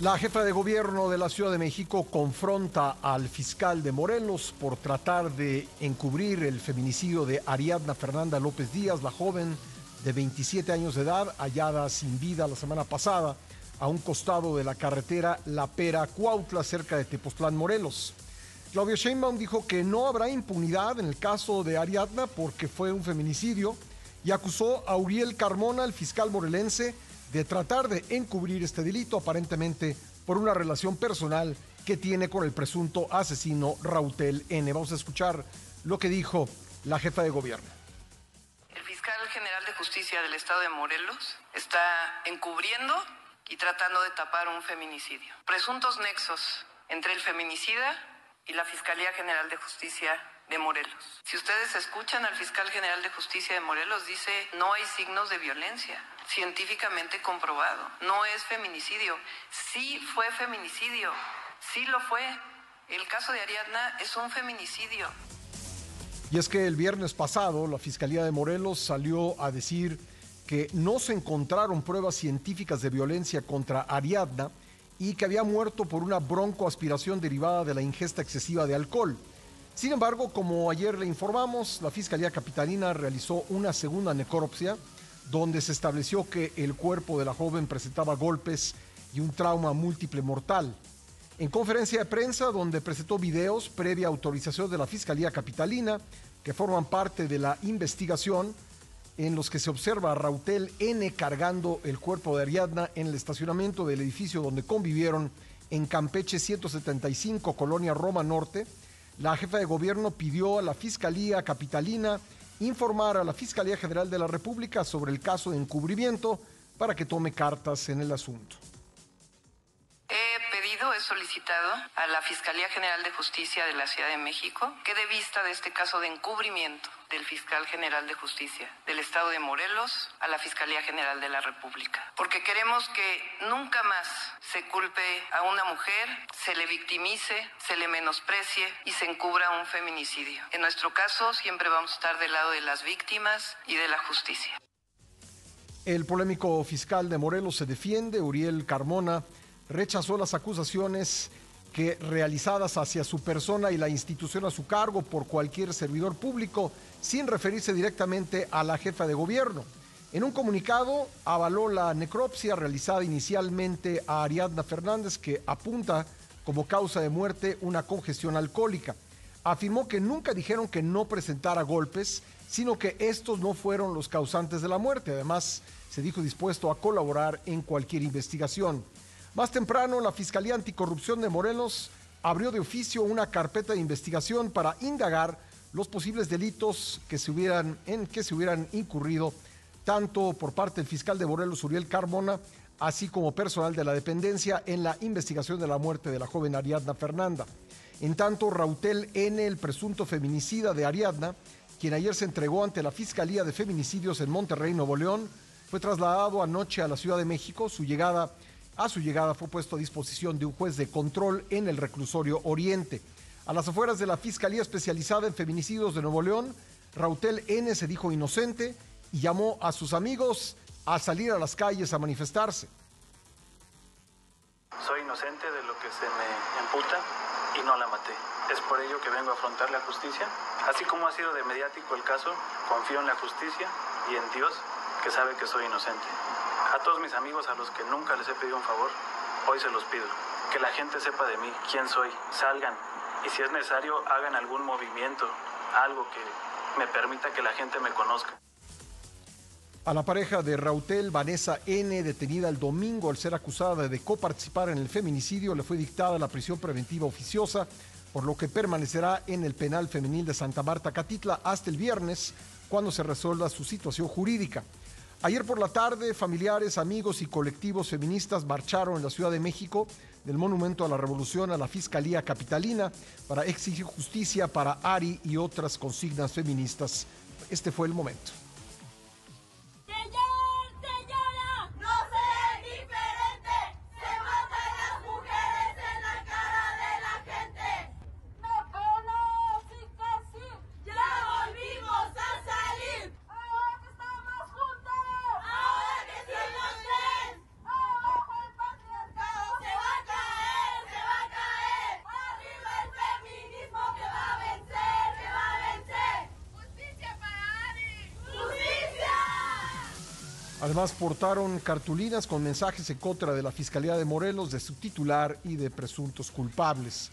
La jefa de gobierno de la Ciudad de México confronta al fiscal de Morelos por tratar de encubrir el feminicidio de Ariadna Fernanda López Díaz, la joven de 27 años de edad, hallada sin vida la semana pasada a un costado de la carretera La Pera Cuautla, cerca de Tepoztlán, Morelos. Claudia Sheinbaum dijo que no habrá impunidad en el caso de Ariadna porque fue un feminicidio y acusó a Uriel Carmona, el fiscal morelense, de tratar de encubrir este delito aparentemente por una relación personal que tiene con el presunto asesino Rautel N. Vamos a escuchar lo que dijo la jefa de gobierno. El fiscal general de justicia del estado de Morelos está encubriendo y tratando de tapar un feminicidio. Presuntos nexos entre el feminicida y la Fiscalía General de Justicia de Morelos. Si ustedes escuchan al fiscal general de justicia de Morelos, dice no hay signos de violencia científicamente comprobado. No es feminicidio. Sí fue feminicidio. Sí lo fue. El caso de Ariadna es un feminicidio. Y es que el viernes pasado la Fiscalía de Morelos salió a decir que no se encontraron pruebas científicas de violencia contra Ariadna y que había muerto por una broncoaspiración derivada de la ingesta excesiva de alcohol. Sin embargo, como ayer le informamos, la Fiscalía Capitalina realizó una segunda necropsia donde se estableció que el cuerpo de la joven presentaba golpes y un trauma múltiple mortal. En conferencia de prensa, donde presentó videos previa autorización de la Fiscalía Capitalina, que forman parte de la investigación, en los que se observa a Rautel N cargando el cuerpo de Ariadna en el estacionamiento del edificio donde convivieron en Campeche 175, Colonia Roma Norte, la jefa de gobierno pidió a la Fiscalía Capitalina informar a la Fiscalía General de la República sobre el caso de encubrimiento para que tome cartas en el asunto. He pedido, he solicitado a la Fiscalía General de Justicia de la Ciudad de México que dé vista de este caso de encubrimiento del Fiscal General de Justicia del Estado de Morelos a la Fiscalía General de la República. Porque queremos que nunca más se culpe a una mujer, se le victimice, se le menosprecie y se encubra un feminicidio. En nuestro caso siempre vamos a estar del lado de las víctimas y de la justicia. El polémico fiscal de Morelos se defiende, Uriel Carmona rechazó las acusaciones que realizadas hacia su persona y la institución a su cargo por cualquier servidor público, sin referirse directamente a la jefa de gobierno. En un comunicado avaló la necropsia realizada inicialmente a Ariadna Fernández, que apunta como causa de muerte una congestión alcohólica. Afirmó que nunca dijeron que no presentara golpes, sino que estos no fueron los causantes de la muerte. Además, se dijo dispuesto a colaborar en cualquier investigación. Más temprano, la Fiscalía Anticorrupción de Morelos abrió de oficio una carpeta de investigación para indagar los posibles delitos que se hubieran, que se hubieran incurrido tanto por parte del fiscal de Morelos, Uriel Carmona, así como personal de la dependencia en la investigación de la muerte de la joven Ariadna Fernanda. En tanto, Rautel N., el presunto feminicida de Ariadna, quien ayer se entregó ante la Fiscalía de Feminicidios en Monterrey, Nuevo León, fue trasladado anoche a la Ciudad de México. Su llegada a su llegada fue puesto a disposición de un juez de control en el reclusorio Oriente. A las afueras de la Fiscalía Especializada en Feminicidios de Nuevo León, Rautel N se dijo inocente y llamó a sus amigos a salir a las calles a manifestarse. Soy inocente de lo que se me imputa y no la maté. Es por ello que vengo a afrontar la justicia. Así como ha sido de mediático el caso, confío en la justicia y en Dios que sabe que soy inocente. A todos mis amigos a los que nunca les he pedido un favor, hoy se los pido. Que la gente sepa de mí, quién soy, salgan y si es necesario hagan algún movimiento, algo que me permita que la gente me conozca. A la pareja de Rautel, Vanessa N., detenida el domingo al ser acusada de coparticipar en el feminicidio, le fue dictada la prisión preventiva oficiosa, por lo que permanecerá en el penal femenil de Santa Marta, Catitla, hasta el viernes, cuando se resuelva su situación jurídica. Ayer por la tarde, familiares, amigos y colectivos feministas marcharon en la Ciudad de México del Monumento a la Revolución a la Fiscalía Capitalina para exigir justicia para Ari y otras consignas feministas. Este fue el momento. Además, portaron cartulinas con mensajes en contra de la Fiscalía de Morelos, de su titular y de presuntos culpables.